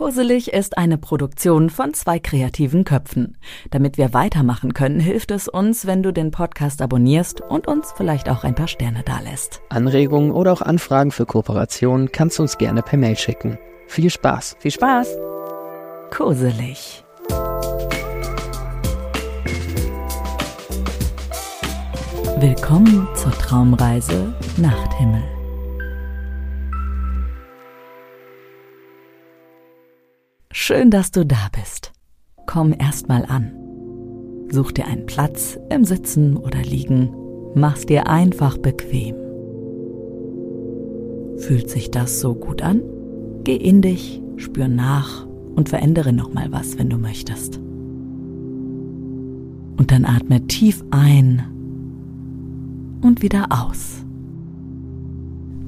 Koselig ist eine Produktion von zwei kreativen Köpfen. Damit wir weitermachen können, hilft es uns, wenn du den Podcast abonnierst und uns vielleicht auch ein paar Sterne dalässt. Anregungen oder auch Anfragen für Kooperationen kannst du uns gerne per Mail schicken. Viel Spaß! Viel Spaß! Koselig. Willkommen zur Traumreise Nachthimmel. Schön, dass du da bist. Komm erst mal an. Such dir einen Platz im Sitzen oder Liegen. Mach's dir einfach bequem. Fühlt sich das so gut an? Geh in dich, spür nach und verändere noch mal was, wenn du möchtest. Und dann atme tief ein und wieder aus.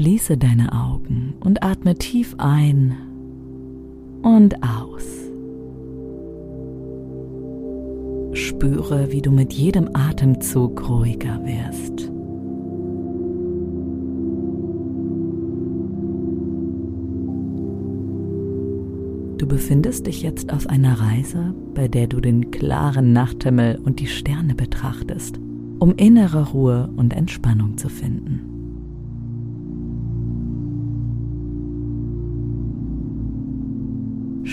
Schließe deine Augen und atme tief ein und aus. Spüre, wie du mit jedem Atemzug ruhiger wirst. Du befindest dich jetzt auf einer Reise, bei der du den klaren Nachthimmel und die Sterne betrachtest, um innere Ruhe und Entspannung zu finden.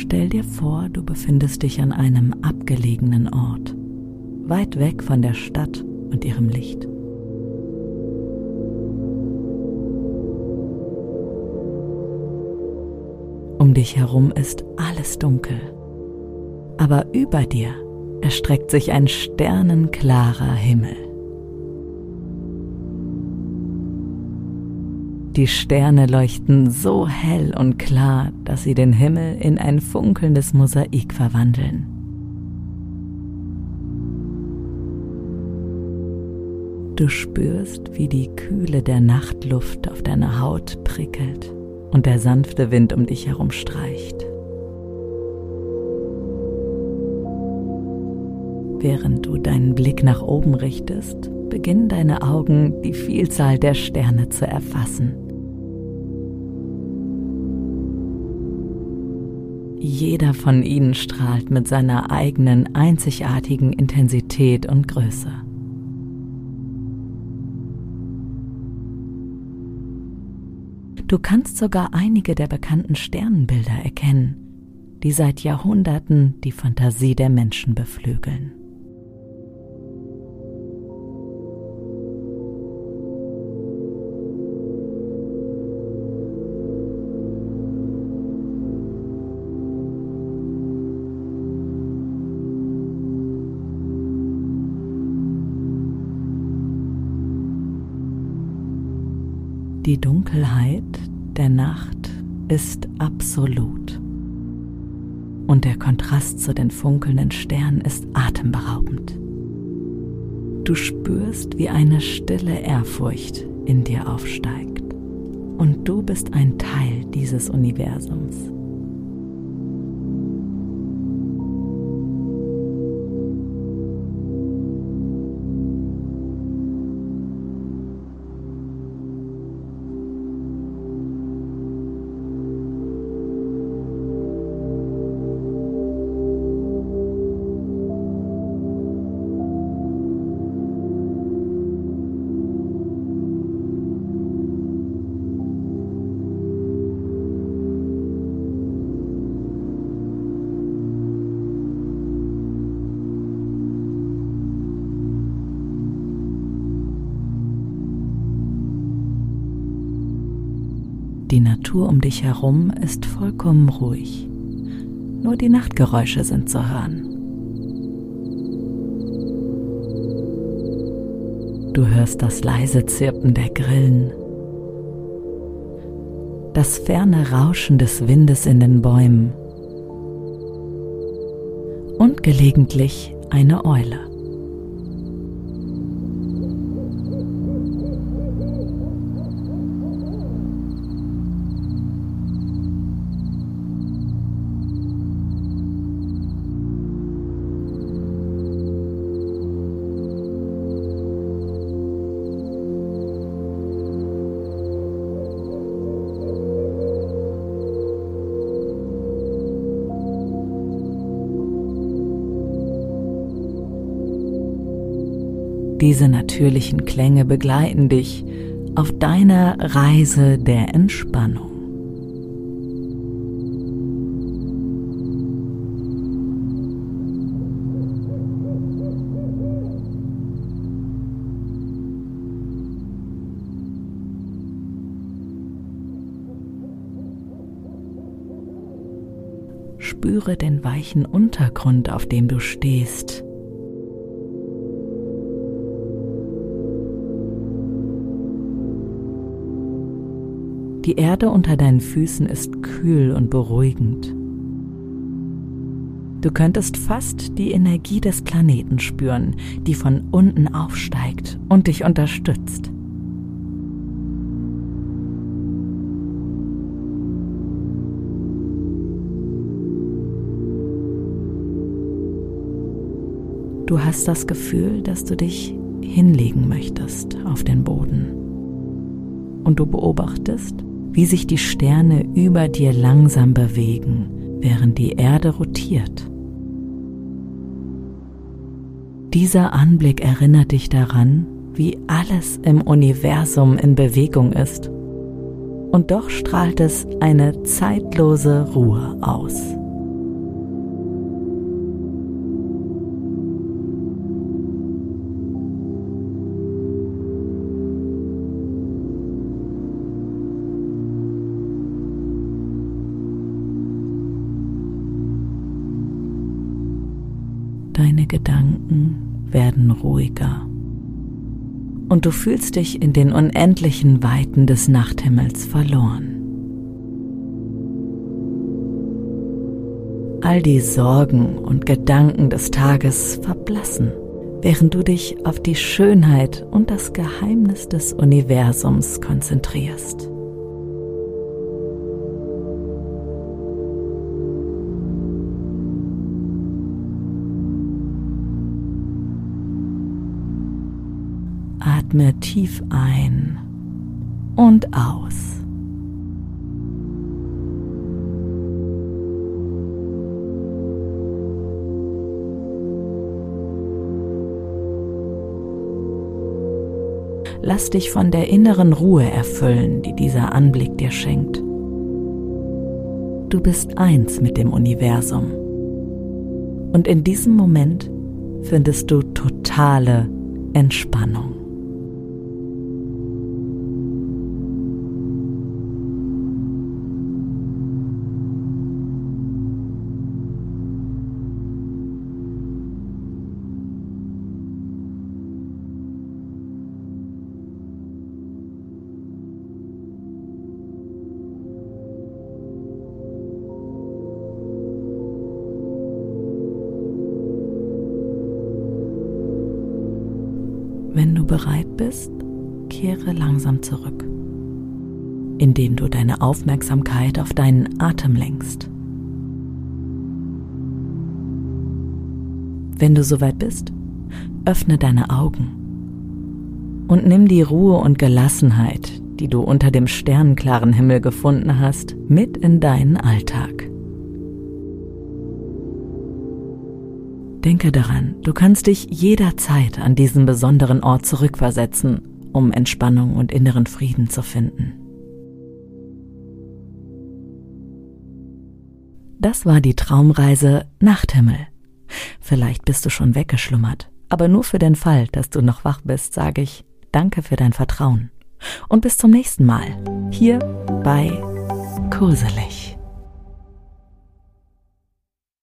Stell dir vor, du befindest dich an einem abgelegenen Ort, weit weg von der Stadt und ihrem Licht. Um dich herum ist alles dunkel, aber über dir erstreckt sich ein sternenklarer Himmel. Die Sterne leuchten so hell und klar, dass sie den Himmel in ein funkelndes Mosaik verwandeln. Du spürst, wie die Kühle der Nachtluft auf deiner Haut prickelt und der sanfte Wind um dich herum streicht. Während du deinen Blick nach oben richtest, beginnen deine Augen die Vielzahl der Sterne zu erfassen. Jeder von ihnen strahlt mit seiner eigenen einzigartigen Intensität und Größe. Du kannst sogar einige der bekannten Sternenbilder erkennen, die seit Jahrhunderten die Fantasie der Menschen beflügeln. Die Dunkelheit der Nacht ist absolut. Und der Kontrast zu den funkelnden Sternen ist atemberaubend. Du spürst, wie eine stille Ehrfurcht in dir aufsteigt. Und du bist ein Teil dieses Universums. Die Natur um dich herum ist vollkommen ruhig. Nur die Nachtgeräusche sind zu hören. Du hörst das leise Zirpen der Grillen, das ferne Rauschen des Windes in den Bäumen und gelegentlich eine Eule. Diese natürlichen Klänge begleiten dich auf deiner Reise der Entspannung. Spüre den weichen Untergrund, auf dem du stehst Die Erde unter deinen Füßen ist kühl und beruhigend. Du könntest fast die Energie des Planeten spüren, die von unten aufsteigt und dich unterstützt. Du hast das Gefühl, dass du dich hinlegen möchtest auf den Boden. Und du beobachtest, wie sich die Sterne über dir langsam bewegen, während die Erde rotiert. Dieser Anblick erinnert dich daran, wie alles im Universum in Bewegung ist. Und doch strahlt es eine zeitlose Ruhe aus. Ruhiger und du fühlst dich in den unendlichen Weiten des Nachthimmels verloren. All die Sorgen und Gedanken des Tages verblassen, während du dich auf die Schönheit und das Geheimnis des Universums konzentrierst. Atme tief ein und aus. Lass dich von der inneren Ruhe erfüllen, die dieser Anblick dir schenkt. Du bist eins mit dem Universum. Und in diesem Moment findest du totale Entspannung. Du bereit bist, kehre langsam zurück, indem du deine Aufmerksamkeit auf deinen Atem lenkst. Wenn du soweit bist, öffne deine Augen und nimm die Ruhe und Gelassenheit, die du unter dem sternenklaren Himmel gefunden hast, mit in deinen Alltag. Denke daran, du kannst dich jederzeit an diesen besonderen Ort zurückversetzen, um Entspannung und inneren Frieden zu finden. Das war die Traumreise Nachthimmel. Vielleicht bist du schon weggeschlummert, aber nur für den Fall, dass du noch wach bist, sage ich Danke für dein Vertrauen. Und bis zum nächsten Mal, hier bei Kurselig.